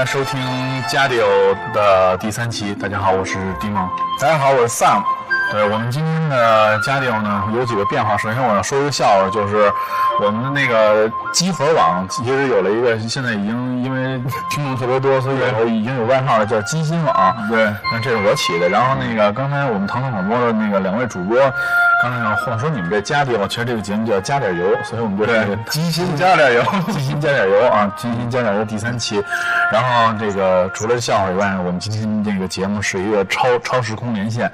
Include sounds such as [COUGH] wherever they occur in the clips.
家收听《加里奥》的第三期。大家好，我是丁梦。大家好，我是 Sam。对我们今天的加里奥呢有几个变化。首先我要说一个笑话，就是我们的那个集合网其实有了一个，现在已经因为听众特别多，所以有已经有外号了，叫金心网。对，那这是我起的。然后那个刚才我们唐唐广播的那个两位主播，刚才话说你们这加地方，其实这个节目叫加点油，所以我们就这个鸡心加点油，[LAUGHS] 金心加点油啊，金心加点油第三期。然后这个除了笑话以外，我们今天这个节目是一个超超时空连线。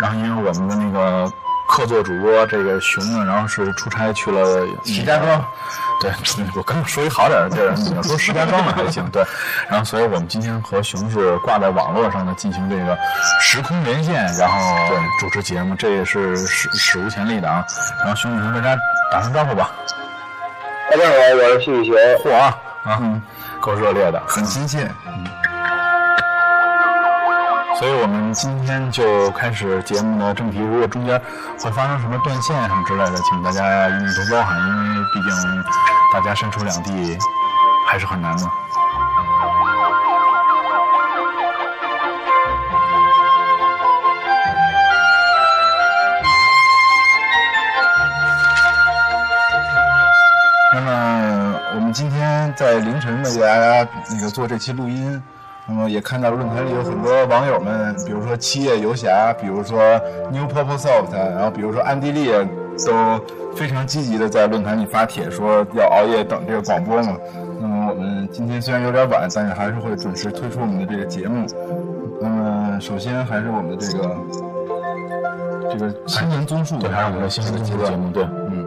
然后因为我们的那个客座主播这个熊呢，然后是出差去了石家庄。[LAUGHS] 对，[LAUGHS] 我刚说一好点的地儿，你要说石家庄的还行。对，然后所以我们今天和熊是挂在网络上呢，进行这个时空连线，然后对主持节目，这也是史史无前例的啊。然后熊，你跟大家打声招呼吧。大家好，我是徐宇雄。嚯啊，啊，够热烈的，很亲切。嗯。所以我们今天就开始节目的正题。如果中间会发生什么断线什么之类的，请大家一定多包涵，因为毕竟大家身处两地还是很难的。那么我们今天在凌晨为大家那个做这期录音。那么也看到论坛里有很多网友们，比如说七夜游侠，比如说 New Purple Soft，然后比如说安迪丽，都非常积极的在论坛里发帖说要熬夜等这个广播嘛。那么我们今天虽然有点晚，但是还是会准时推出我们的这个节目。那么首先还是我们的这个这个新年综述，对，还是我们的新闻综述节目，对，嗯。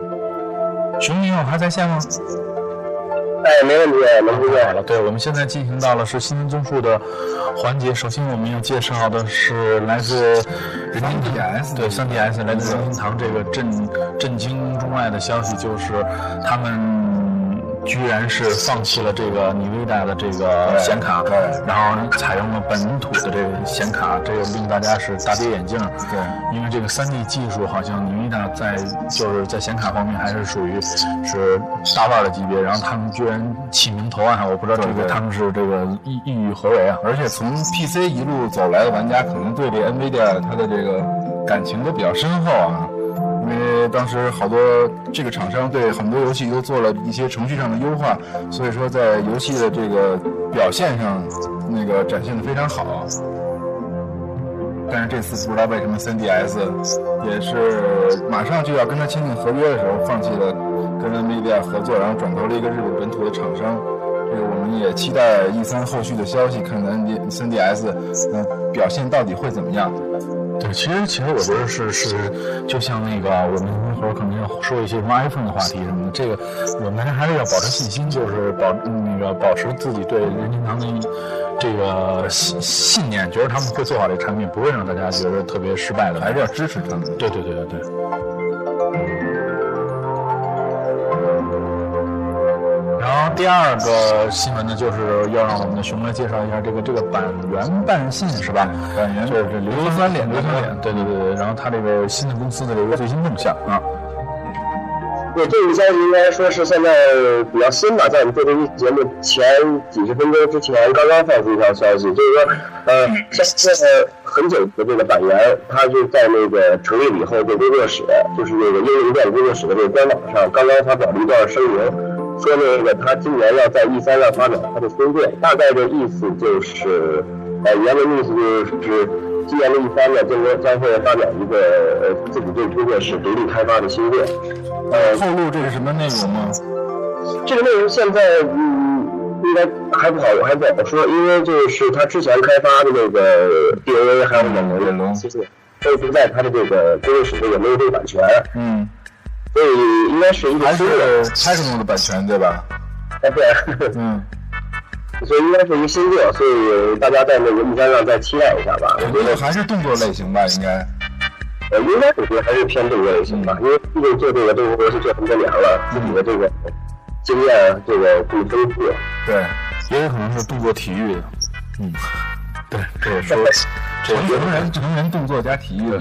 熊你好，还在线吗？哎，没问题，能听见。好了，对，我们现在进行到了是新闻综述的环节。首先，我们要介绍的是来自人民 DS，对，三 DS 来自任天堂这个震震惊中外的消息，就是他们居然是放弃了这个 NVIDIA 的这个显卡，然后采用了本土的这个显卡，这个令大家是大跌眼镜。对，因为这个 3D 技术好像 NVIDIA 在就是在显卡方面还是属于是大腕的级别，然后他们居然起名投案，我不知道这个他们是这个意意欲何为啊？而且从 PC 一路走来的玩家，可能对这 NVIDIA 它的这个感情都比较深厚啊。因为当时好多这个厂商对很多游戏都做了一些程序上的优化，所以说在游戏的这个表现上，那个展现的非常好。但是这次不知道为什么 3DS 也是马上就要跟他签订合约的时候，放弃了跟 NVIDIA 合作，然后转投了一个日本本土的厂商。这个我们也期待 E3 后续的消息，看看 3DS 那表现到底会怎么样。对，其实其实我觉得是是，就像那个我们一会儿可能要说一些什么 iPhone 的话题什么的，这个我们还是要保持信心，就是保那个保持自己对任天堂的这个信信念，觉得他们会做好这产品，不会让大家觉得特别失败的，还是要支持他们。对对对对对。然后第二个新闻呢，就是要让我们的熊来介绍一下这个这个板垣半信是吧？板垣就是这硫酸脸，硫酸脸，对对对对。然后他这个新的公司的这个最新动向啊。对，这个消息应该说是现在比较新吧，在我们做这期节目前几十分钟之前刚刚放出一条消息，就是说，呃，[LAUGHS] 现在很久的这个板垣，他就在那个成立了以后这工作室，就是那个英灵店工作室的这个官网上，刚刚发表了一段声明。说那个他今年要在 E 三要发表他的新作，大概的意思就是，呃，原文意思就是今年的 E 三呢，将将将会发表一个呃自己对工作室独立开发的新作。呃，透露这是什么内容吗？这个内容现在嗯应该还不好还不好说，因为就是他之前开发的那个 DNA 还有冷龙忍龙，都不在他的这个工作室这个没有这个版权。嗯。所以应该是一个还新的，是 Techno 的版权对吧？啊对，嗯，[LAUGHS] 所以应该是一个新作，所以大家在那个木山上再期待一下吧。我觉得还是动作类型吧，应该。呃，应该我觉得还是偏动作类型吧，因为毕竟做这个动作游戏做很多年了，自己的这个经验这个这么丰富。对，也有可能是动作体育的。嗯，对，这也说 [LAUGHS] 这也成人成人动作加体育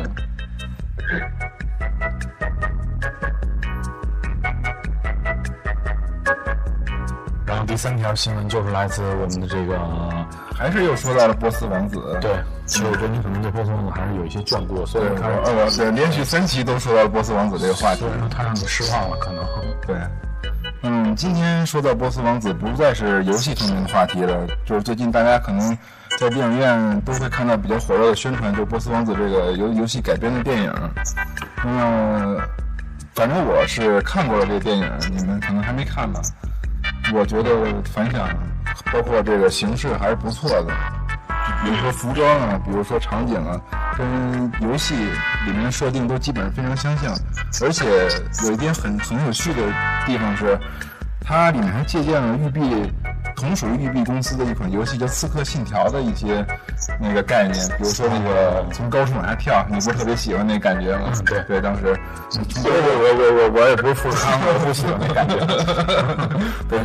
三条新闻就是来自我们的这个，还是又说到了波斯王子。对，其实我觉得你可能对波斯王子还是有一些眷顾，所以对，他我我对连续三期都说到了波斯王子这个话题。所以说他让你失望了，可能。对，嗯，今天说到波斯王子，不再是游戏方面的话题了，就是最近大家可能在电影院都会看到比较火热的宣传，就是波斯王子这个由游戏改编的电影。那么，反正我是看过了这个电影，你们可能还没看吧？我觉得反响，包括这个形式还是不错的。比如说服装啊，比如说场景啊，跟游戏里面设定都基本上非常相像。而且有一点很很有趣的地方是，它里面还借鉴了育碧同属于育碧公司的一款游戏叫《刺客信条》的一些那个概念，比如说那个从高处往下跳，你不是特别喜欢那感觉吗？对对，当时我我我我我也不是富康，我不喜欢那感觉。对，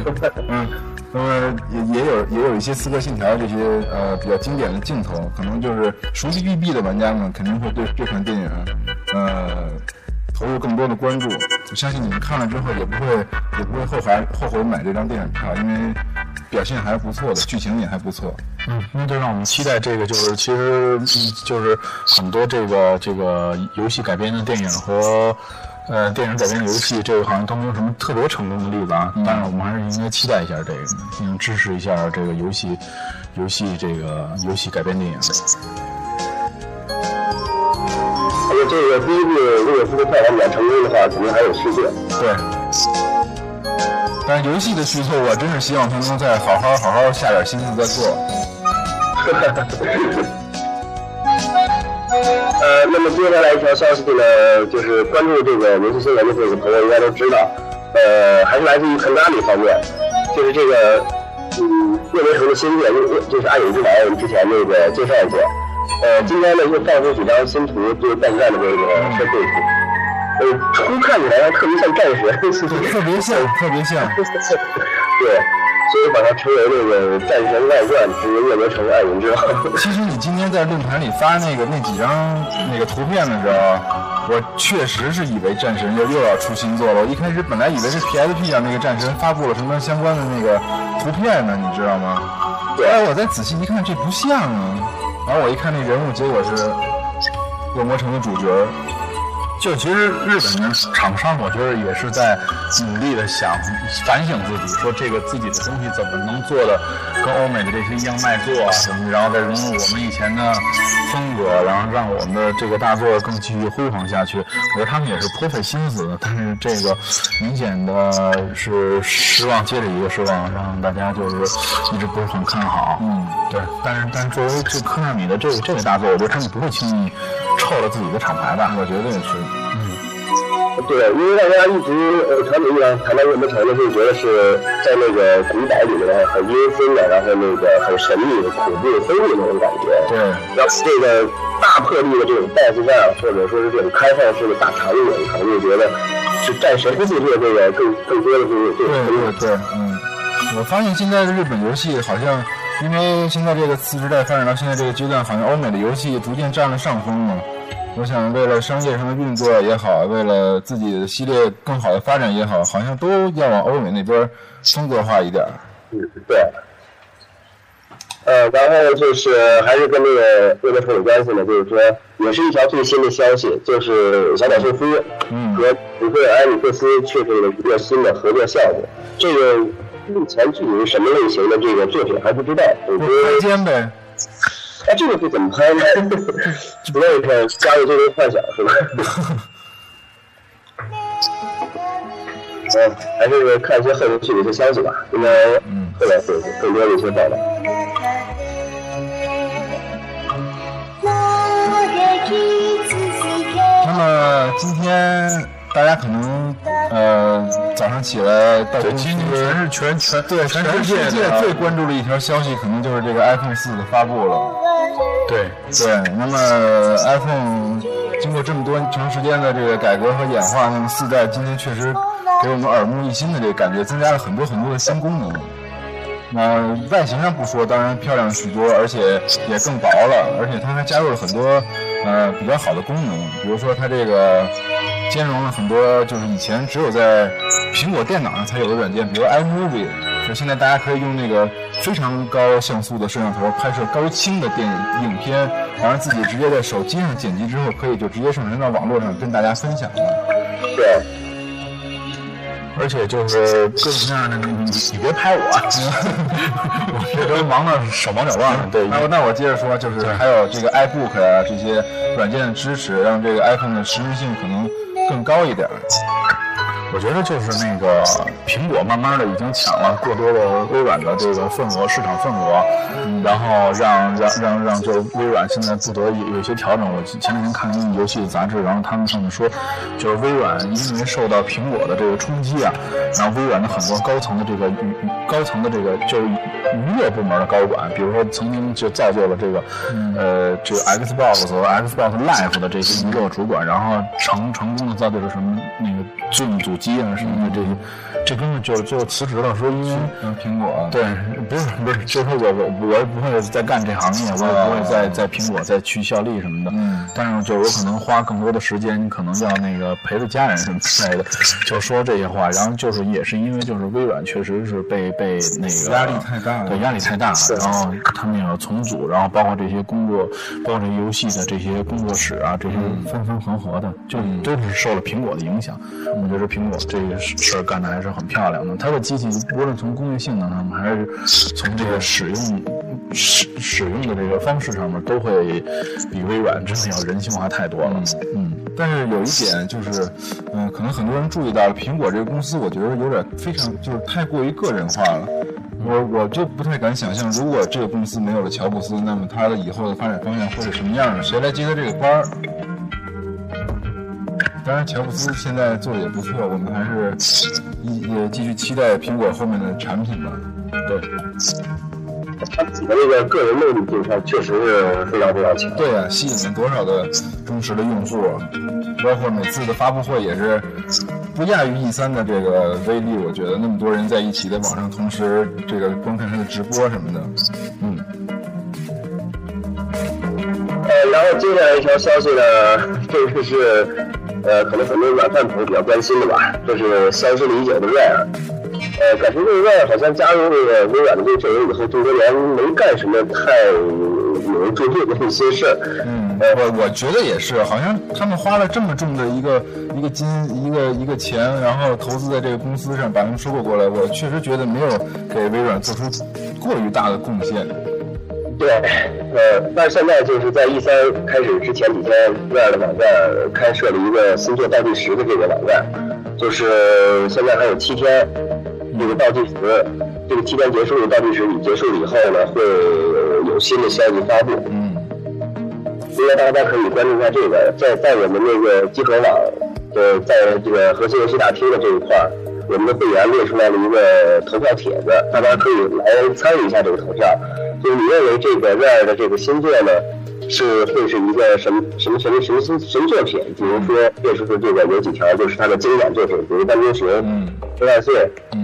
嗯，那么也也有也有一些《刺客信条》这些呃比较经典的镜头，可能就是熟悉育碧的玩家们肯定会对这款电影呃投入更多的关注。我相信你们看了之后也不会也不会后悔后悔买这张电影票，因为表现还是不错的，剧情也还不错。嗯，那就让我们期待这个，就是其实嗯就是很多这个这个游戏改编的电影和呃电影改编的游戏，这个好像都没有什么特别成功的例子啊。但是我们还是应该期待一下这个，嗯，支持一下这个游戏游戏这个游戏改编电影。这个第一部如果说票房比较成功的话，肯定还有续作。对。但是游戏的续作，我真是希望他能再好好好好下点心思再做。[LAUGHS] 呃，那么接下来一条消息呢，就是关注这个游戏新闻的这个朋友应该都知道，呃，还是来自于 Konami 方面，就是这个，嗯，恶魔城的新作，就是《暗影之王》，我们之前那个介绍过，呃，今天呢又放出几张新图，就是战战的这个设备图，呃，初看起来特别像战神，特别像，特别像。[LAUGHS] 对。所以把它称为那个《战神外传之恶魔城暗影之王》。其实你今天在论坛里发那个那几张那个图片的时候，我确实是以为战神又又要出新作了。我一开始本来以为是 PSP 上那个战神发布了什么相关的那个图片呢，你知道吗？对。哎，我再仔细一看，这不像啊。然后我一看那人物，结果是恶魔城的主角。就其实日本的厂商，我觉得也是在努力的想反省自己，说这个自己的东西怎么能做的跟欧美的这些一样卖座啊什么，然后再融入我们以前的风格，然后让我们的这个大作更继续辉煌下去。我觉得他们也是颇费心思的，但是这个明显的是失望接着一个失望，让大家就是一直不是很看好。嗯，对。但是但是作为这科纳米的这个这个大作，我觉得他们不会轻易臭了自己的厂牌吧？我觉得也是。对，因为大家一直呃传统意义上谈到恶魔城呢，就觉得是在那个古堡里面很阴森的，然后那个很神秘、恐怖、封闭那种感觉。对，然后这个大魄力的这种 BOSS 战，或者说是这种开放式的大场景，可能就觉得是战神系列这个更更多的是这对个对对，嗯，我发现现在的日本游戏好像，因为现在这个次时代发展到现在这个阶段，好像欧美的游戏逐渐占了上风嘛。我想，为了商业上的运作也好，为了自己的系列更好的发展也好，好像都要往欧美那边风格化一点。嗯，对。呃，然后就是还是跟那个恶魔城有关系呢，就是说，也是一条最新的消息，就是小岛秀夫嗯和普克埃里克斯确定了一个新的合作项目。这个目前具体是什么类型的这个作品还不知道，我觉拍肩呗，哎，这个会怎么拍呢？不愿意看加入这个幻想是吧？[LAUGHS] 嗯，还是看一些后续的一些消息吧，应该嗯后来会有更多的一些报道。那么今天大家可能呃早上起来到对，公司今天全是全全对全全世界最关注的一条消息，可能就是这个 iPhone 四的发布了。对对，那么 iPhone 经过这么多长时间的这个改革和演化，那么四代今天确实给我们耳目一新的这个感觉，增加了很多很多的新功能。那外形上不说，当然漂亮许多，而且也更薄了，而且它还加入了很多呃比较好的功能，比如说它这个兼容了很多就是以前只有在苹果电脑上才有的软件，比如 iMovie，就现在大家可以用那个非常高像素的摄像头拍摄高清的电影影片，然后自己直接在手机上剪辑之后，可以就直接上传到网络上跟大家分享了。对，而且就是各种各样的，你你你别拍我，[LAUGHS] 我这都忙的手忙脚乱了。[LAUGHS] 对，那我那我接着说，就是还有这个 iBook 啊这些软件的支持，让这个 iPhone 的实用性可能更高一点。我觉得就是那个苹果慢慢的已经抢了过多的微软的这个份额，市场份额，然后让让让让就微软现在不得有有一些调整。我前两天看一个游戏的杂志，然后他们上面说，就是微软因为受到苹果的这个冲击啊，然后微软的很多高层的这个娱高层的这个就是娱乐部门的高管，比如说曾经就造就了这个呃这个 Xbox 和 Xbox Live 的这些娱乐主管，然后成成功的造就了什么那个 Zoom 主鸡啊什么的这些，这根本就就辞职了，说因为。嗯，苹果对，不是不是，就是我我我也不会再干这行业，我也不会再在苹果再去效力什么的。嗯，但是就我可能花更多的时间，可能要那个陪着家人什么之类的，就说这些话。然后就是也是因为就是微软确实是被被那个压力太大了对压力太大了。然后他们也要重组，然后包括这些工作，包括这游戏的这些工作室啊，这些分分合合的，就都是受了苹果的影响。我觉得苹果这个事事儿干的还是很漂亮的。它的机器无论从工业性能上面，还是从这个使用使使用的这个方式上面，都会比微软真的要人性化太多了。嗯，但是有一点就是，嗯、可能很多人注意到了，苹果这个公司，我觉得有点非常就是太过于个人化了。我我就不太敢想象，如果这个公司没有了乔布斯，那么它的以后的发展方向会是什么样的？谁来接他这个班儿？当然，乔布斯现在做的也不错，我们还是一也继续期待苹果后面的产品吧。对。他自己的那个个人魅力这一块确实是非常非常强。对啊、吸引了多少的忠实的用户，包括每次的发布会也是不亚于 E 三的这个威力。我觉得那么多人在一起在网上同时这个观看他的直播什么的，嗯，呃，然后接下来一条消息呢，这个是呃，可能很多软饭朋友比较关心的吧，就是消失了已久的 Rare。呃，感觉这个 Rare 好像加入这个微软的这个阵营以后，这么多年没干什么太有人注目的一些事儿。嗯，我我觉得也是，好像他们花了这么重的一个一个金一个一个钱，然后投资在这个公司上，把他们收购过来，我确实觉得没有给微软做出过于大的贡献。对，呃，但是现在就是在 E 三开始之前几天，Rare 的网站开设了一个星座倒计时的这个网站，就是现在还有七天，这个倒计时，这个七天结束的倒计时结束了以后呢，会有新的消息发布。嗯，应该大家可以关注一下这个，在在我们那个集合网的在这个核心游戏大厅的这一块儿，我们的会员列出来了一个投票帖子，大家可以来参与一下这个投票。就是你认为这个 Rare 的这个新作呢，是会是一个什么什么什么什么什么作品？比如说列出的这个有几条就是他的经典作品，比如《半边熊》、嗯黑万岁、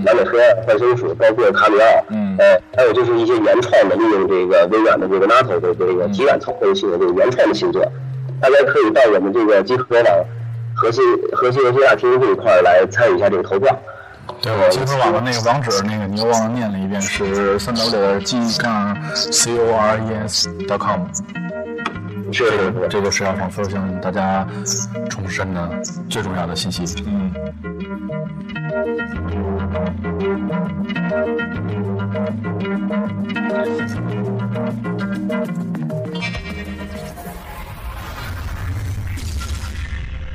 蓝美黑暗、浣松鼠，包括卡里奥，嗯呃，还有就是一些原创的，利用这个微软的这个 NATO 的这个体感操控系的这个原创的新作，大家可以到我们这个集合网核心核心游戏大厅这一块来参与一下这个投票。对，我集合网的那个网址，那个你又忘了念了一遍，是三 w 点 g 杠 c o r e s dot com。是是是，这个是要反复向大家重申的最重要的信息。嗯，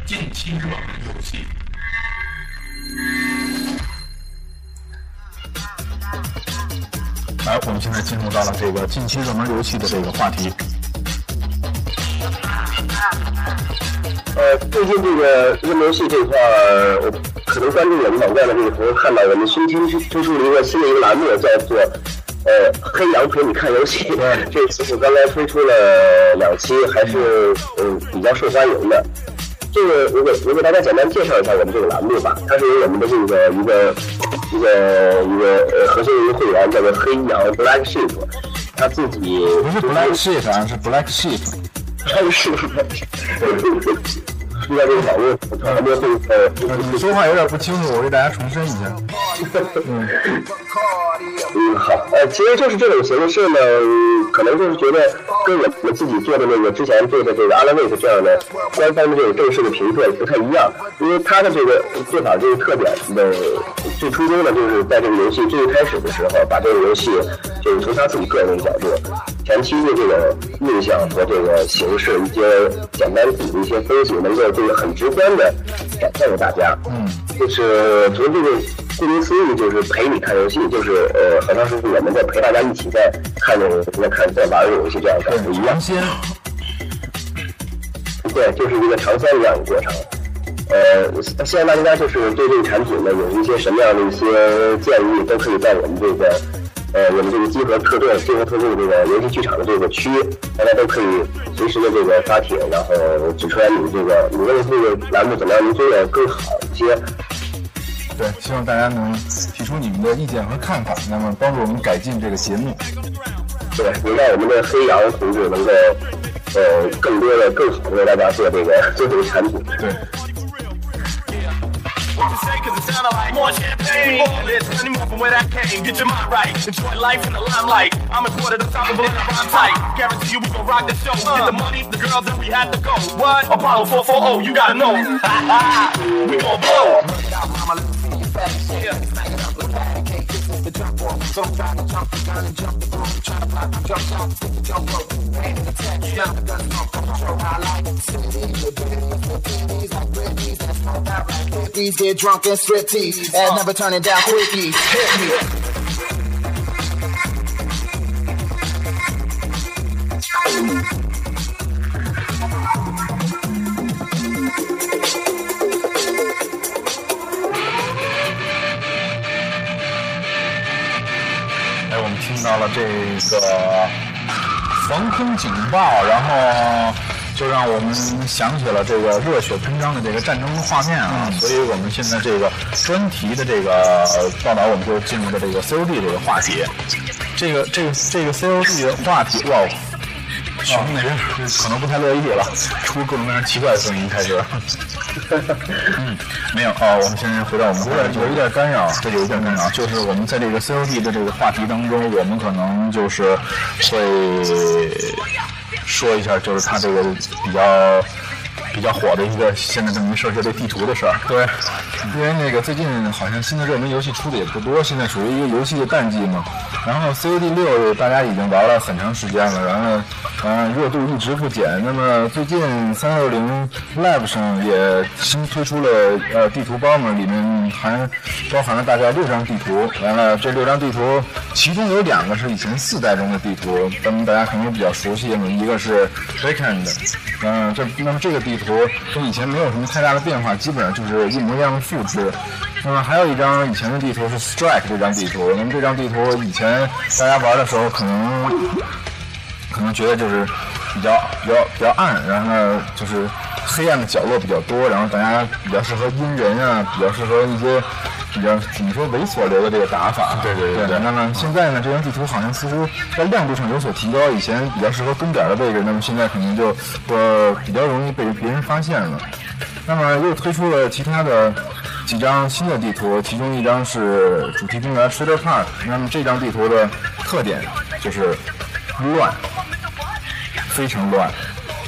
近期热门游戏。来，我们现在进入到了这个近期热门游戏的这个话题。呃，呃，最近这个热门游戏这块儿，我可能关注我们网站的这个朋友看到，我们新推推出了一个新的一个栏目，叫做呃黑羊陪你看游戏。这次是刚才推出了两期，还是嗯比较受欢迎的。这个我给我给大家简单介绍一下我们这个栏目吧，它是由我们的这个一个一个一个呃核心的一个会员叫做黑羊 Black Sheep，他自己不是 Black Sheep 啊，是 Black Sheep。[LAUGHS] 他是遇到这个网络传播会呃，你说话有点不清楚，我给大家重申一下。嗯，好，呃，其实就是这种形式呢，可能就是觉得跟我们自己做的那个之前做的这个阿拉维斯这样的官方的这种正式的评测不太一样，因为它的这个做法这个特点的最初衷呢，就是在这个游戏最开始的时候，把这个游戏就是从他自己个人的角度，前期的这个印象和这个形式一些简单自己的一些分析，能够就是很直观的展现给大家。嗯，就是从这个顾名思义，就是陪你看游戏，就是呃，好像是我们在陪大家一起在看这个在看在玩这个游戏这样感觉一样。对，就是一个尝鲜一样的过程。呃，希望大家就是对这个产品呢有一些什么样的一些建议，都可以在我们这个呃我们这个集合特队集合特队这个游戏剧场的这个区，大家都可以随时的这个发帖，然后指出来你这个你认为这个栏目怎么样能做得更好一些。对，希望大家能提出你们的意见和看法，那么帮助我们改进这个节目。对，也让我们的黑羊同志能够呃更多的、更好的为大家做这个做这个产品。对，What to say, cause it sounded like more champagne. More this, honey, move from where that came. Get your mind right. Enjoy life in the limelight. I'm imported, unstoppable, and I'm tight. Guarantee you we gon' rock the show. Get the money, the girls, and we had to go. What? Apollo 440, you gotta know. [LAUGHS] we gon' blow jump off, so gotta jump, gotta jump the boom, try to pop, jump off, get the jump rope, hand in the text, now the guns don't come control, I like it, CDs, with bitties, with TVs, like Britney's, that's all about right, get drunk and strip and never turning down quickies, hit me. Thank you. 了这个防空警报，然后就让我们想起了这个热血喷张的这个战争画面啊，所以我们现在这个专题的这个呃报道，我们就进入了这个 COD 这个话题。这个这个这个 COD 的话题，哇，熊那边可能不太乐意了，出各种各样奇怪的声音开始。嗯，没有哦，我们先回到我们有点有一点干扰。这有一点干扰，就是我们在这个 COD 的这个话题当中，我们可能就是会说一下，就是它这个比较比较火的一个现在这么一事儿，就这地图的事儿。对，因为那个最近好像新的热门游戏出的也不多，现在属于一个游戏的淡季嘛。然后 COD 六大家已经玩了很长时间了，然后呃热度一直不减。那么最近三六零 Live 上也新推出了呃地图包嘛，里面含包含了大概六张地图。完了这六张地图，其中有两个是以前四代中的地图，咱们大家可能比较熟悉嘛，一个是 Weekend，嗯、这那么这个地图跟以前没有什么太大的变化，基本上就是一模一样的复制。那么还有一张以前的地图是 Strike 这张地图，那么这张地图以前大家玩的时候可能可能觉得就是比较比较比较暗，然后呢就是黑暗的角落比较多，然后大家比较适合阴人啊，比较适合一些比较怎么说猥琐流的这个打法。对对对对那么现在呢，这张地图好像似乎在亮度上有所提高，以前比较适合蹲点的位置，那么现在可能就呃比较容易被别人发现了。那么又推出了其他的几张新的地图，其中一张是主题公园 Shadow Park。那么这张地图的特点就是乱，非常乱，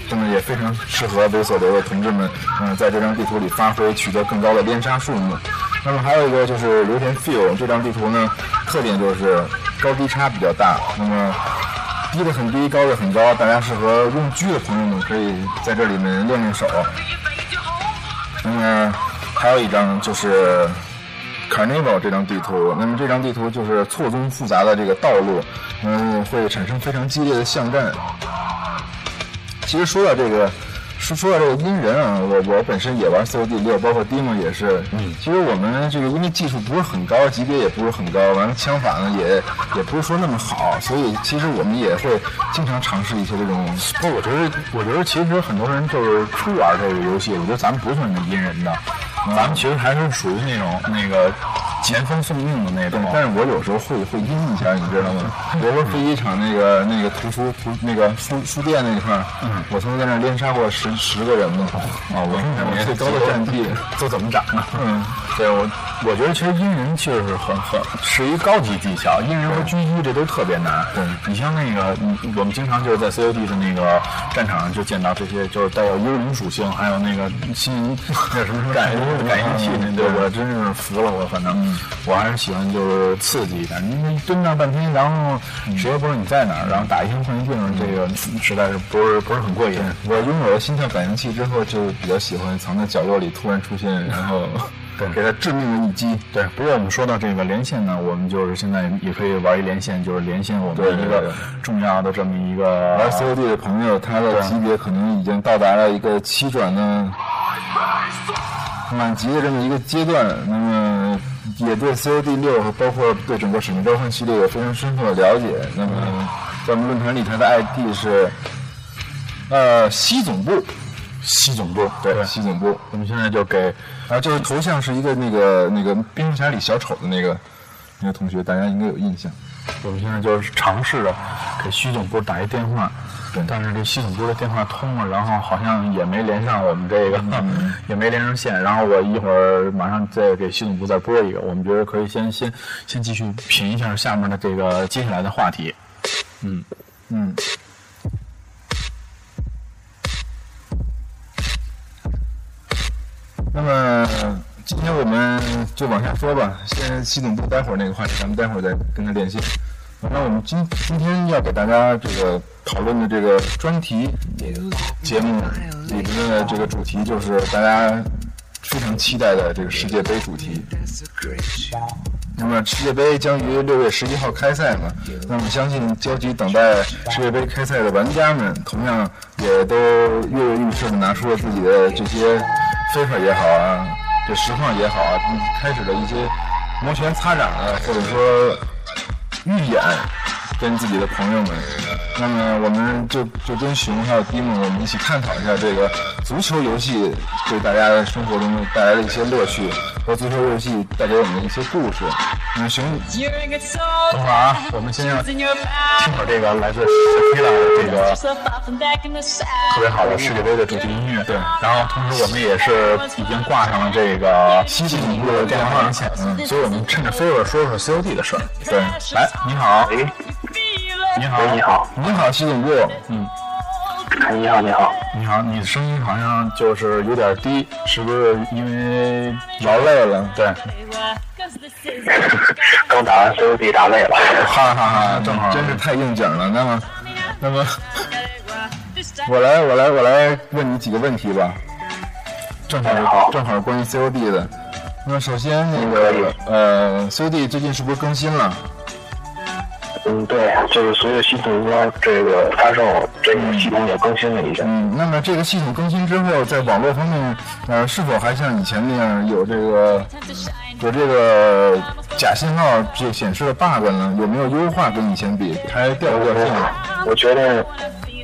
那么也非常适合猥琐流的同志们，嗯、在这张地图里发挥，取得更高的连杀数目。那么还有一个就是流田 feel 这张地图呢，特点就是高低差比较大，那么低的很低，高的很高，大家适合用狙的朋友们可以在这里面练练手。那么还有一张就是 Carnival 这张地图，那么这张地图就是错综复杂的这个道路，嗯，会产生非常激烈的巷战。其实说到这个说说到这个阴人啊，我我本身也玩 COD 六，包括 Demo 也是。嗯，其实我们这个因为技术不是很高，级别也不是很高，完了枪法呢也也不是说那么好，所以其实我们也会经常尝试一些这种。不，我觉得我觉得其实很多人就是初玩这个游戏，我觉得咱们不算那阴人的，咱们其实还是属于那种那个前锋送命的那种。但是我有时候会会阴一下，你知道吗？比如说飞机场那个那个图书图那个书书店那块儿，嗯，我曾经在那儿连杀过十十个人呢。啊，我我最高的战绩都怎么涨的？嗯，对我我觉得其实阴人确实是很很是一高级技巧，阴人和狙击这都特别难。对你像那个，嗯我们经常就是在 COD 的那个战场上就见到这些，就是带有幽灵属性，还有那个新 [LAUGHS] 那什么什么感应感应器那，对我真是服了我，反正我还是喜欢就是刺激一点。你蹲那半天，然后谁也不知道你在哪儿，然后打一枪换一定，这个实在是不是不是很过瘾。我拥有了心跳感应器之后，就比较喜欢藏在角落里突然出现，然后对给他致命的一击。对，不过我们说到这个连线呢，我们就是现在也可以玩一连线，就是连线我们对对一个重要的这么一个玩 COD 的朋友，他的级别可能已经到达了一个七转的满级的这么一个阶段，那么也对 COD 六和包括对整个《使命召唤》系列有非常深刻的了解。那么在我们论坛里，他的 ID 是呃西总部，西总部，对西总部。我们现在就给啊，就是头像是一个那个那个蝙蝠侠里小丑的那个那个同学，大家应该有印象。我们现在就是尝试着给西总部打一电话，对但是这系统部的电话通了，然后好像也没连上我们这个，[LAUGHS] 也没连上线。然后我一会儿马上再给系统部再拨一个，我们觉得可以先先先继续评一下下面的这个接下来的话题。嗯嗯，那么今天我们就往下说吧。先系统部待会儿那个话题，咱们待会儿再跟他联系。那我们今今天要给大家这个讨论的这个专题节目里边的这个主题，就是大家非常期待的这个世界杯主题。那么世界杯将于六月十一号开赛嘛？那么相信焦急等待世界杯开赛的玩家们，同样也都跃跃欲试的拿出了自己的这些 FIFA 也好啊，这实况也好啊，开始了一些摩拳擦掌啊，或者说预演，跟自己的朋友们。那么我们就就跟熊还有迪梦，我们一起探讨一下这个足球游戏对大家生活中带来的一些乐趣，和足球游戏带给我们的一些故事。那熊，等会儿啊，我们先让听会儿这个来自 Shakira 的这个特别好的世界杯的主题音乐。对，然后同时我们也是已经挂上了这个西西总部的电话连线，嗯，所以我们趁着 Favor 说说 COD 的事儿。对，来，你好，你好，你好，你好，西总部，嗯，哎，你好，你好，你好，你的声音好像就是有点低，是不是因为劳累了？对，刚打完 COD 打累了。哈哈哈，正好真是太应景了。那么，那么，[LAUGHS] 我来，我来，我来问你几个问题吧。正好好正好关于 COD 的。那首先那个呃，COD 最近是不是更新了？嗯，对，就是随着系统的这个发售，这个系统也更新了一下。嗯，那么这个系统更新之后，在网络方面，呃，是否还像以前那样有这个有这个假信号这显示的 bug 呢？有没有优化跟以前比？还掉不掉线？我觉得，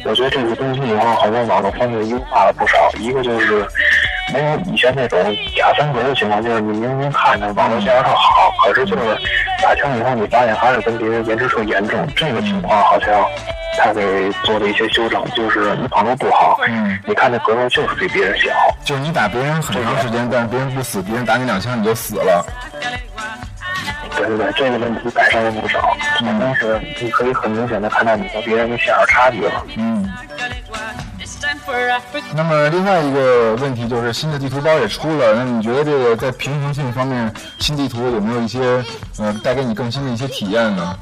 我觉得这次更新以后，好像网络方面优化了不少。一个就是没有以前那种假三格的情况，就是你明明看着网络信号特好，可是就是打枪以后，你发现还是跟别人延迟特严重。这个情况好像他给做了一些修正，就是你跑路不好，嗯你看那格斗就是比别人小。就是你打别人很长时间，但是别人不死，别人打你两枪你就死了。对对对，这个问题改善了不少。反正是你可以很明显的看到你和别人的线儿差距了。嗯。那么另外一个问题就是新的地图包也出了，那你觉得这个在平衡性方面，新地图有没有一些呃带给你更新的一些体验呢？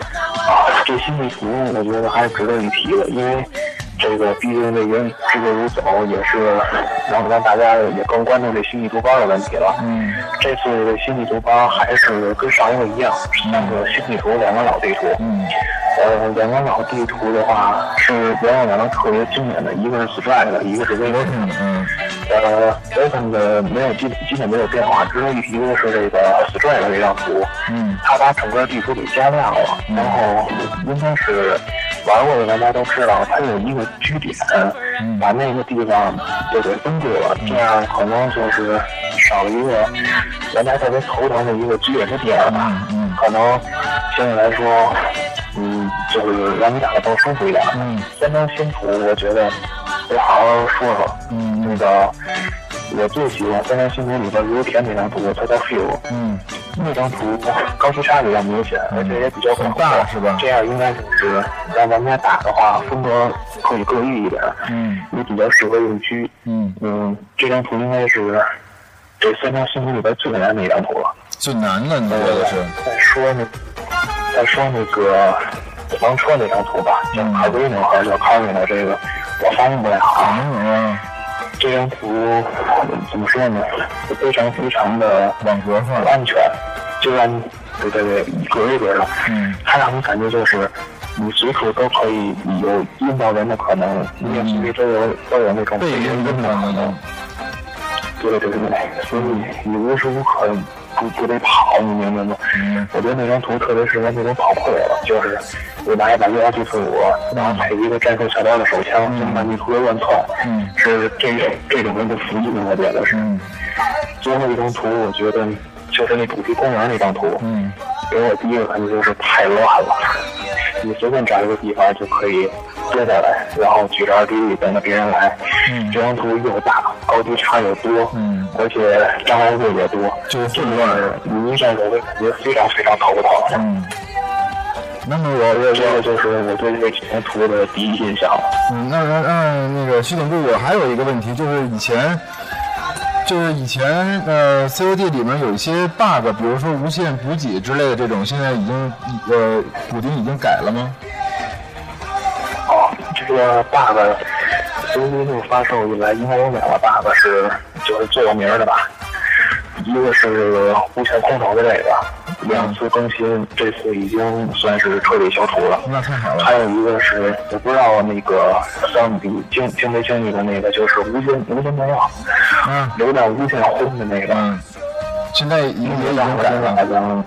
啊，这新地图我觉得还是值得一提的，因为这个毕竟这个制作如走也是让让大家也更关注这新地图包的问题了。嗯，这次这新地图包还是跟上一个一样，是三个新地图，两个老地图。嗯，呃，两个老地图的话是两个两个特别经典的，一个是 Strike 的，一个是 v o 嗯嗯呃 v o 的没有基基本没有变化，只有一个是这个 Strike 这张图，嗯它把整个地图给加亮了，然后应该是玩过的玩家都知道，它有一个据点，把那个地方就给封住了，这样可能就是少了一个玩家特别头疼的一个据点的点吧。嗯可能相对来说，嗯，就是让你打的更舒服一点。嗯，三张新图，我觉得我好好说说。嗯那个我最喜欢三张新图里边油田那张图，它叫 Feel。嗯那张图高低差比较明显，而且也比较很大是吧这样应该就是让咱们家打的话，风格可以各异一点，嗯也比较适合用狙。嗯，嗯，这张图应该是这三张星图里边最难的一张图了。最难的你觉得是？再说那，再说那个房车那张图吧，叫嗯 Carino 还是叫 Carino？这个我发音不太好。嗯这张图怎么说呢？非常非常的网格化安全，就让你对对对一格一格的，嗯它让你感觉就是你随处都可以有阴到人的可能，你也随时都有都有那种被人人的可能。对对对对，所以你无时无刻不不得跑，你明白吗？嗯我觉得那张图特别适合那种跑酷的，就是我拿一把幺幺七四五，然后配一个战术小刀的手枪，就满地图的乱窜，嗯是这种这种人的福音，我觉得是。嗯最后一张图，我觉得就是那主题公园那张图，嗯给我第一个感觉就是太乱了。你随便找一个地方就可以蹲下来，然后举着 RD 等着别人来。嗯这张图又大，高低差也多，嗯而且障碍物也多，就是这混乱个你一上我会感觉非常非常头疼。嗯。那么我我这个就是我对这张图的第一印象。嗯，那那那那个徐总部，我还有一个问题，就是以前，就是以前呃 COD 里面有一些 bug，比如说无限补给之类的这种，现在已经呃补丁已经改了吗？哦，这个 bug，从 v 六发售以来，应该有两个 bug 是就是最有名的吧。一个是这个无限空投的这个，两次更新，这次已经算是彻底消除了。那太好了。还有一个是我不知道那个桑比经经没经历的那个，就是无限无限弹药，嗯榴弹无限轰的那个。嗯，现在已经也已让我经改了。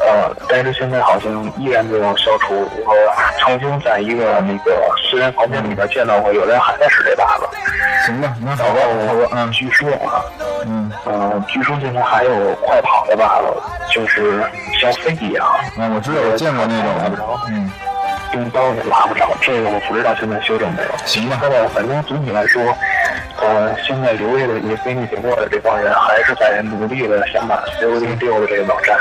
呃，但是现在好像依然没有消除。我曾经在一个那个私人房间里边见到过有人还在使这 bug。行吧，那好然吧，好吧，后嗯据说啊，嗯呃，据说现在还有快跑的 bug，就是像飞一样，嗯，我知道，我见过那种的，嗯，用刀也拉不着。这个我不知道现在修整没有。行吧那反正总体来说，呃，现在留下的这些非你写过的这帮人，还是在努力的想把 COD 六的这个网站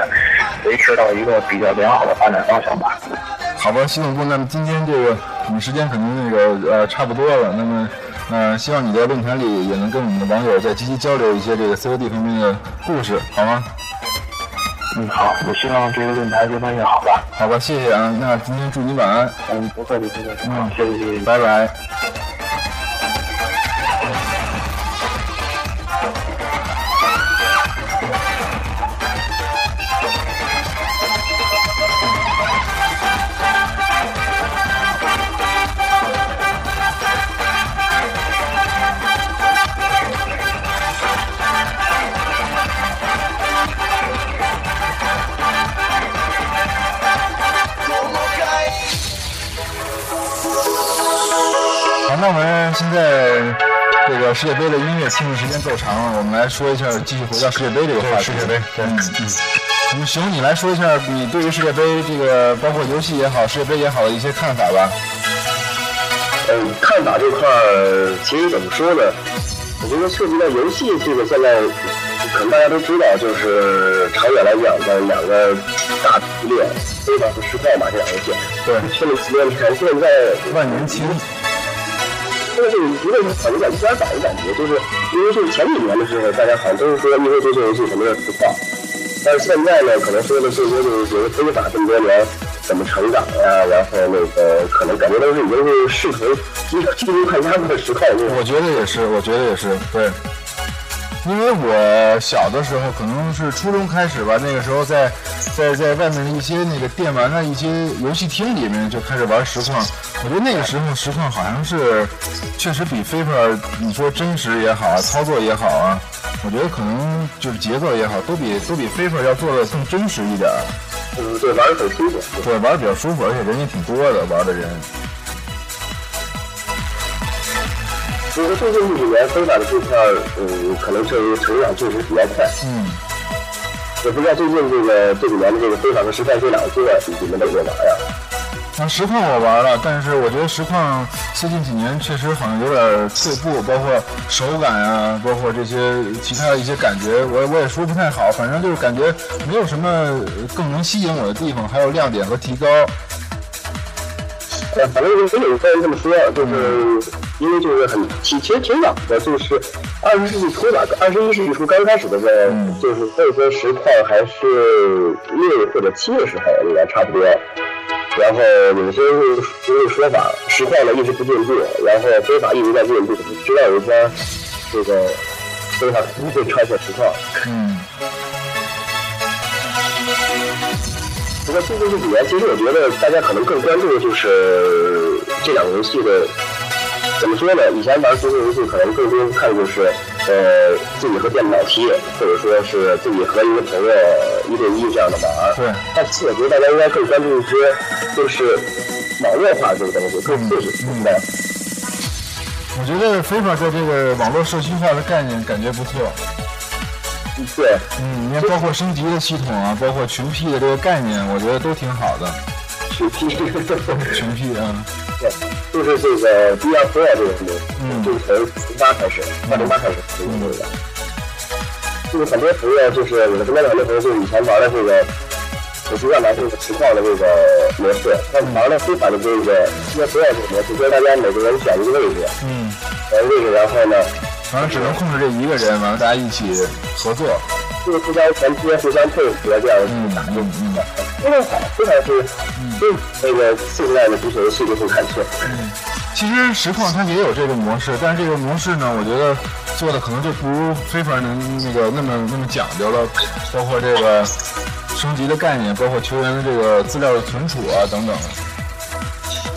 维持到一个比较良好的发展方向吧。好吧，徐总部，那么今天这个我们时间可能那个呃差不多了，那么呃希望你在论坛里也能跟我们的网友再积极交流一些这个 COD 方面的故事，好吗？嗯，好，我希望这个论坛越办越好吧。好吧，谢谢啊，那今天祝你晚安，嗯，不客气，不客气。嗯，谢谢，谢谢。拜拜。那我们现在这个世界杯的音乐庆祝时间够长了，我们来说一下，继续回到世界杯这个话题。世界杯，对，嗯嗯。那么熊，你来说一下你对于世界杯这个，包括游戏也好，世界杯也好的一些看法吧。嗯，看法这块儿，其实怎么说呢？我觉得涉及到游戏这个，现在可能大家都知道，就是长远来讲的两个大系列，非常和实况吧这两个线。对，这个时间长，现在万年青，但是一个是有点一边倒的感觉，就是因为是前几年的时候，大家好像都是说因为这些游戏什么的实况，但是现在呢，可能说的最多就是觉得非法这么多年怎么成长呀，然后那个可能感觉都是已经是试图进进入看他们的实况。我觉得也是，我觉得也是，对。因为我小的时候可能是初中开始吧，那个时候在在在外面的一些那个电玩的一些游戏厅里面就开始玩实况。我觉得那个时候实况好像是确实比 FIFA 你说真实也好啊，操作也好啊，我觉得可能就是节奏也好，都比都比 FIFA 要做的更真实一点儿。嗯，对，玩的很舒服。对，玩的比较舒服，而且人也挺多的，玩的人。所以说最近这几年飞马的这块儿，嗯，可能这个成长确实比较快。嗯，也不知道最近这个这几年的这个飞马和实况这两个阶段，你们都有没有玩呀？啊实况我玩了，但是我觉得实况最近几年确实好像有点退步，包括手感啊，包括这些其他的一些感觉，我我也说不太好，反正就是感觉没有什么更能吸引我的地方，还有亮点和提高。呃，反正就是有个人这么说，就是因为就是很其其实挺早的，就是二十世纪初吧，二十一世纪初刚开始的时候，就是可以说实况还是六或者七的时候，应该差不多。然后有些就是就是说法，实况呢一直不进步，然后非法一直在进步，直到有一天这个非法不会超过实况。嗯，不过最近这几年，其实我觉得大家可能更关注的就是这两个游戏的，怎么说呢？以前玩足球游戏可能更多看的就是，呃，自己和电脑踢，或者说是自己和一个朋友一对一这样的玩。对。但是我觉得大家应该更关注一些，就是网络化这个东西，更刺激现在。我觉得 FIFA 在这个网络社区化的概念感觉不错。对，嗯，你看，包括升级的系统啊，包括群 P 的这个概念，我觉得都挺好的。[LAUGHS] 群 P，群 P 啊，对，就是这个 Pro 这个东西，嗯就是从零八开始，二零八开始使用这个。就是很多朋友，就是我身边的很多朋友，就是以前玩的这个，我习惯玩这个实况的这个模式，那玩了非法的这个 Pro 这个模式，就是大家每个人选一个位置，嗯，选一个位置，然后呢，反正只能控制这一个人，完了大家一起合作。就是互相衔接、互相配合这样的打就嗯。非常好，非常是对那个现在的足球游戏就会看出。其实实况它也有这个模式，但是这个模式呢，我觉得做的可能就不如 FIFA 能那个那么那么讲究了，包括这个升级的概念，包括球员的这个资料的存储啊等等。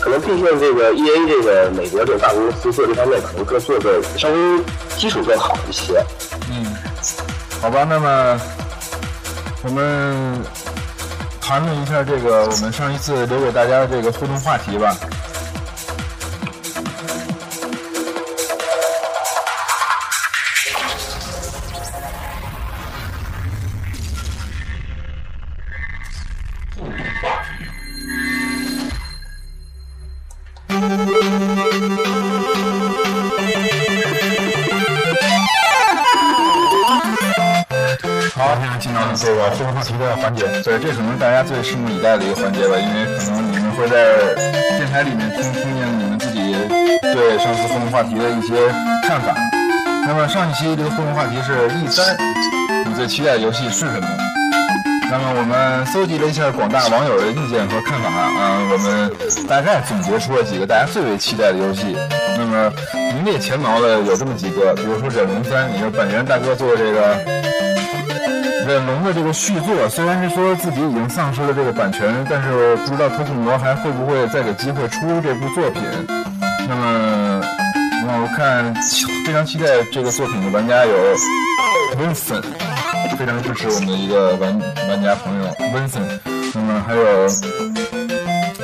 可能毕竟这个 E A 这个美国这个大公司做这方面可能更做的稍微基础更好一些。好吧，那么我们谈论一下这个我们上一次留给大家的这个互动话题吧。话题的环节。对，这可能是大家最拭目以待的一个环节吧，因为可能你们会在电台里面听听见你们自己对上次互动话题的一些看法。那么上一期这个互动话题是 E 三，你最期待的游戏是什么？那么我们搜集了一下广大网友的意见和看法啊，我们大概总结出了几个大家最为期待的游戏。那么名列前茅的有这么几个，比如说《忍龙三》，也就是本源大哥做这个。忍龙的这个续作，虽然是说自己已经丧失了这个版权，但是不知道特库摩还会不会再给机会出这部作品。那么，那我看非常期待这个作品的玩家有 Vincent，非常支持我们的一个玩玩家朋友 Vincent。那么还有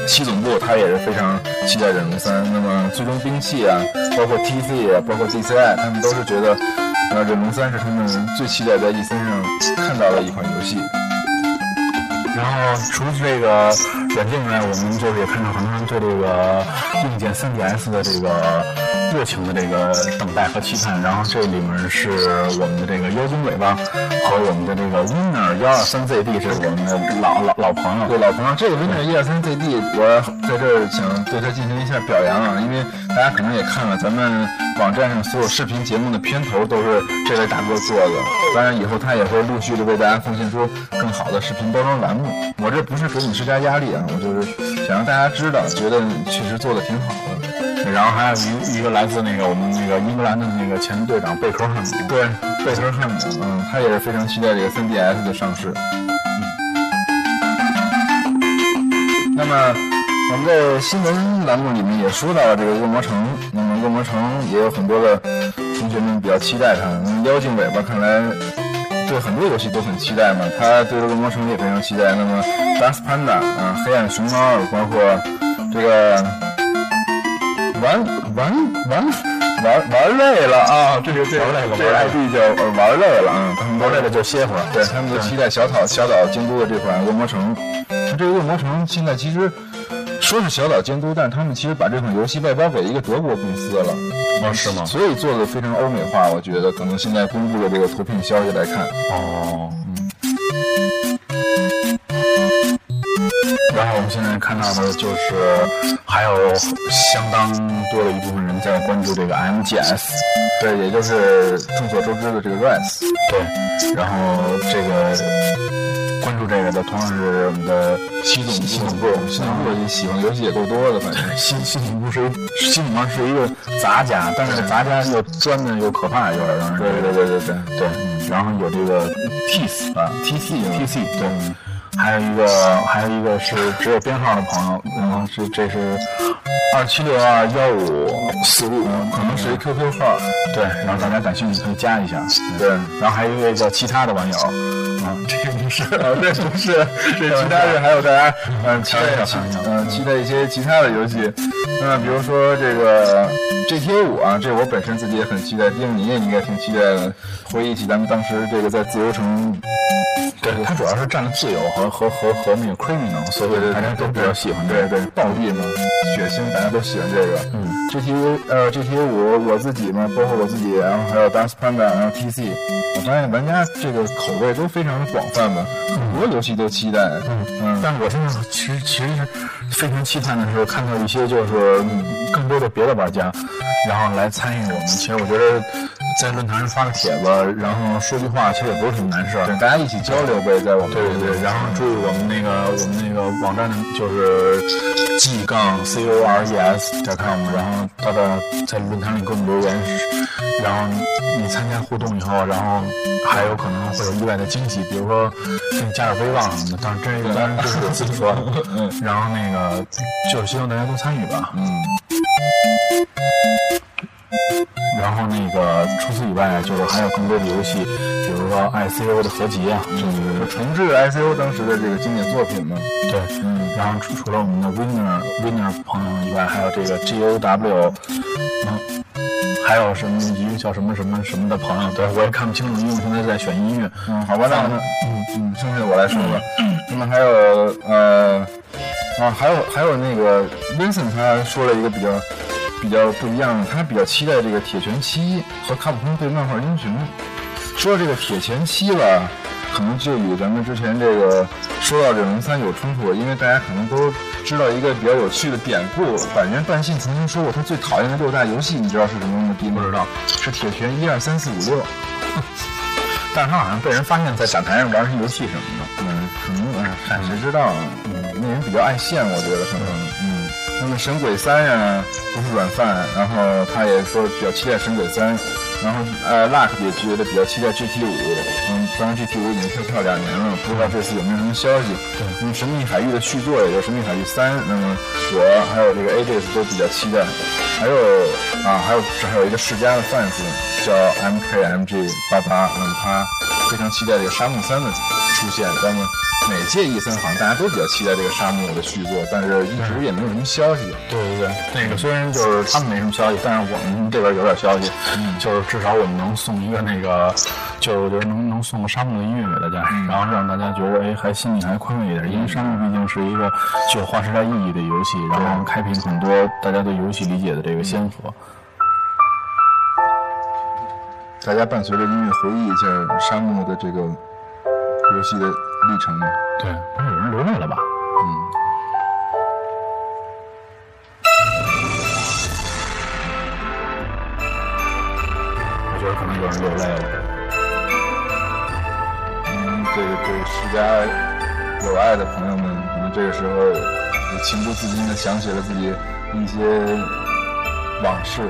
七总部，他也是非常期待忍龙三。那么最终兵器啊，包括 TC 啊，包括 DCI，他们都是觉得。那，忍龙三是他们最期待在 E 三上看到的一款游戏。然后除了这个软件以外，我们就是也看到很多人对这个硬件 3DS 的这个热情的这个等待和期盼。然后这里面是我们的这个妖精尾巴和我们的这个 Winner 幺二三 ZD 是我们的老老老朋友，对老朋友。这个 Winner 一二三 ZD，我在这儿想对他进行一下表扬啊，因为大家可能也看了咱们网站上所有视频节目的片头都是这位大哥做的。当然以后他也会陆续的为大家奉献出更好的视频包装栏目。我这不是给你施加压力啊，我就是想让大家知道，觉得确实做的挺好的。然后还有一一个来自那个我们那个英格兰的那个前队长贝克汉姆，对，贝克汉姆，嗯，他也是非常期待这个 3DS 的上市。那么我们在新闻栏目里面也说到了这个恶魔城，那么恶魔城也有很多的同学们比较期待它。那么妖精尾巴看来对很多游戏都很期待嘛，他对这个恶魔城也非常期待。那么 Dust Panda 啊，黑暗熊猫，包括这个玩玩玩玩玩累了啊，这是这个玩累了这个玩累 ID 叫呃玩累了玩累了就歇会儿对他们都期待小岛小岛监督的这款恶魔城。那这个恶魔城现在其实说是小岛监督，但是他们其实把这款游戏外包给一个德国公司了。哦是吗？所以做的非常欧美化，我觉得可能现在公布的这个图片消息来看，哦，们现在看到的就是还有相当多的一部分人在关注这个 MGS，对，也就是众所周知的这个 Rise。对，然后这个关注这个的同样是我们的西总西总部，西总部也喜欢游戏也够多的，反正。西西总部是一基本上是一个杂家，但是杂家又专的又可怕，有点让人对对对对对对，然后有这个 TIS 啊，TC TC 对，还有一个还有一个是只有编号的朋友，然后是这是二七六二幺五四五，可能是一 QQ 号，对，然后大家感兴趣可以加一下，对，然后还有一位叫其他的网友，啊，这个不是，啊，[LAUGHS] 这不是，这 [LAUGHS] 其他的还有大家嗯期待期嗯期待一些其他的游戏，那比如说这个 GTA 五啊，这我本身自己也很期待，丁你也应该挺期待的。回忆起咱们当时这个在自由城，对，它主要是占了自由和和和和那个 criminal，所以大家都比较喜欢这个。对对，暴力嘛，血腥，大家都喜欢这个。嗯，GTA 呃 GTA 五我自己嘛，包括我自己，然后还有 Dance Panda，然后 TC，我发现玩家这个口味都非常的广泛嘛，很多游戏都期待。嗯嗯，但我现在其实其实是非常期盼的是看到一些就是嗯更多的别的玩家，然后来参与我们。其实我觉得在论坛上发个帖子，然后说句话，其实也不是什么难事儿。对，大家一起交流呗，在我们对对对，然后注意我们那个我们那个网站的就是 g 杠 c o r e s 点 com，然后到这儿在论坛里给我们留言，然后你参加互动以后，然后还有可能会有意外的惊喜，比如说给你加点威望什么的，当然这个当然这是我自己说的，嗯，[LAUGHS] 然后那个就是希望大家多参与吧，嗯。然后那个除此以外，就是还有更多的游戏，比如说 ICO 的合集啊，就是重置 ICO 当时的这个经典作品嘛。对，嗯，然后除除了我们的 Winner Winner 朋友以外，还有这个 GOW，嗯，还有什么一个叫什么什么什么的朋友，对我也看不清楚，因为我现在在选音乐。嗯，好吧，那那嗯嗯，剩下的我来说吧。那么还有呃啊，还有还有那个 Vincent 他说了一个比较比较不一样，他比较期待这个铁拳七和卡普空对漫画英雄。说到这个铁拳七吧，可能就与咱们之前这个说到忍龙三有冲突，因为大家可能都知道一个比较有趣的典故。板垣断信曾经说过，他最讨厌的六大游戏，你知道是什么吗？并不知道，是铁拳一二三四五六。但是他好像被人发现，在展台上玩儿游戏什么的。嗯，可能哎，谁知道？嗯，那人比较爱现，我觉得可能。嗯，那么《神鬼三》呀，不是软饭，然后他也说比较期待《神鬼三》，然后呃，Luck 也觉得比较期待 GT 五。嗯，当然 GT 五已经跳票两年了，不知道这次有没有什么消息。对，那么《神秘海域》的续作也就是《神秘海域三》，那么我还有这个 AJS 都比较期待。还有啊，还有这还有一个世家的 fans 叫 MKMG 八八，那么他非常期待这个沙漠三的出现。那么每届 E 三好像大家都比较期待这个沙漠的续作，但是一直也没有什么消息。对对对，那个虽然就是他们没什么消息，但是我们这边有点消息，嗯，就是至少我们能送一个那个，就是我觉得能能送个沙漠的音乐给大家，然后让大家觉得哎还心里还宽慰一点，因为沙漠毕竟是一个具有划时代意义的游戏，然后开辟很多大家对游戏理解的这个先河。大家伴随着音乐回忆一下沙漠的这个游戏的历程吗。对，不是有人流泪了吧？嗯。我觉得可能有人流泪了。嗯，这个对世家有爱的朋友们，可能这个时候也情不自禁的想起了自己一些往事。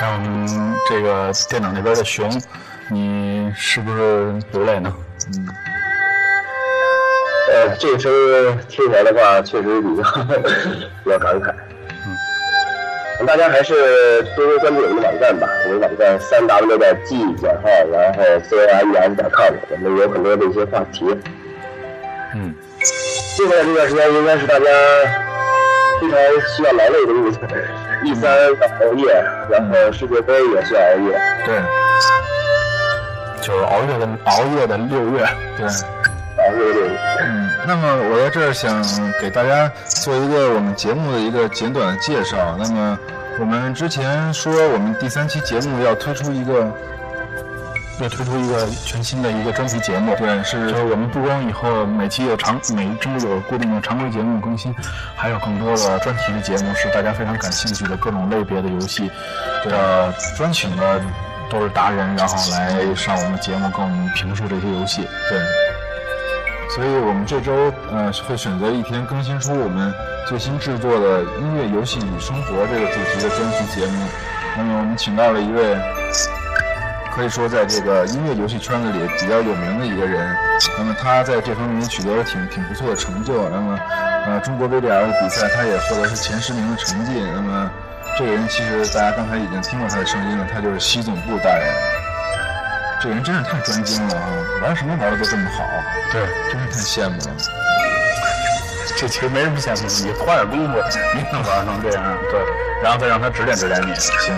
像这个电脑那边的熊，你是不是流泪呢？嗯呃，这个声音听起来的话，确实比较 [LAUGHS] 比较感慨。嗯，大家还是多多关注我们的网站吧，我们网站三 w 点 g 减号，然后 c o m s 点 com，我们有很多的一些话题。嗯，接下来这段时间应该是大家非常需要劳累的日子，一三要熬夜，然后世界杯也是要熬夜。对就是熬夜的熬夜的六月，对。熬夜的嗯，那么我在这儿想给大家做一个我们节目的一个简短的介绍。那么我们之前说我们第三期节目要推出一个，要推出一个全新的一个专题节目。对，是就是我们不光以后每期有常每一周有固定的常规节目更新，还有更多的专题的节目是大家非常感兴趣的各种类别的游戏的专请的都是达人，然后来上我们的节目跟我们评述这些游戏。对。所以我们这周呃会选择一天更新出我们最新制作的音乐、游戏与生活这个主题的专题节目。那么我们请到了一位可以说在这个音乐游戏圈子里比较有名的一个人。那么他在这方面也取得了挺挺不错的成就。那么呃中国 VDL 的比赛他也获得是前十名的成绩。那么这个人其实大家刚才已经听过他的声音了，他就是西总部大人。这个人真是太专精了啊，玩什么玩的都这么好。对，真是太羡慕了。这其实没什么羡慕，你花点功夫，你能玩成这样，对，然后再让他指点指点你，行，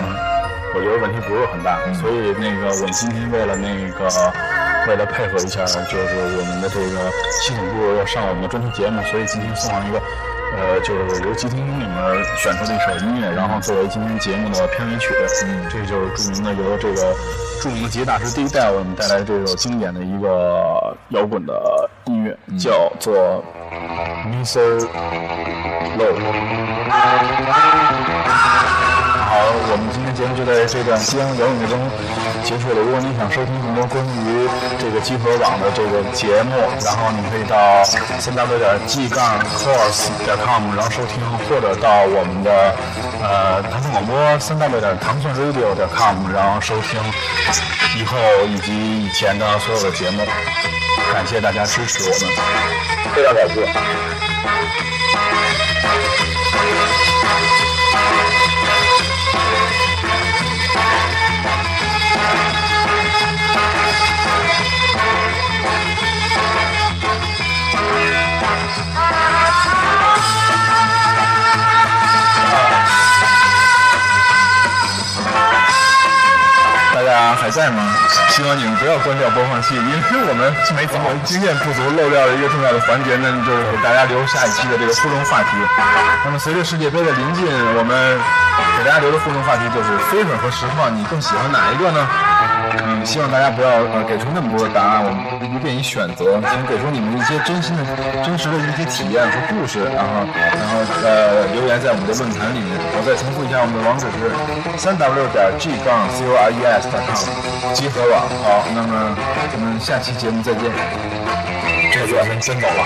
我觉得问题不是很大。所以那个我们今天为了那个为了配合一下，就是我们的这个系统部要上我们的专题节目，所以今天送上一个。呃，就是由吉听里面选出的一首音乐，然后作为今天节目的片尾曲。嗯，这就是著名的由这个著名的吉他大师 D 带为我们带来这首经典的一个摇滚的音乐，叫做《Mr. Low》。好，我们今天节目就在这段激昂摇滚中结束了。如果你想收听更多关于这个集合网的这个节目，然后你可以到三 w 点 g 杠 course 点 com，然后收听，或者到我们的呃唐宋广播三 w 点唐宋 radio 点 com，然后收听以后以及以前的所有的节目。感谢大家支持我们，非常感谢。Thank you. 家还在吗？希望你们不要关掉播放器，因为我们没怎么经验不足，漏掉了一个重要的环节那，就是给大家留下一期的这个互动话题。那么随着世界杯的临近，我们给大家留的互动话题就是飞粉和实况，你更喜欢哪一个呢？希望大家不要呃给出那么多的答案，我们不便于选择，请给出你们一些真心的、真实的一些体验和故事，然后然后呃留言在我们的论坛里面。我再重复一下我们的网址是，三 W 点 G 杠 C O R E S 点 COM，集合网。好，那么我们下期节目再见，再见，先走了。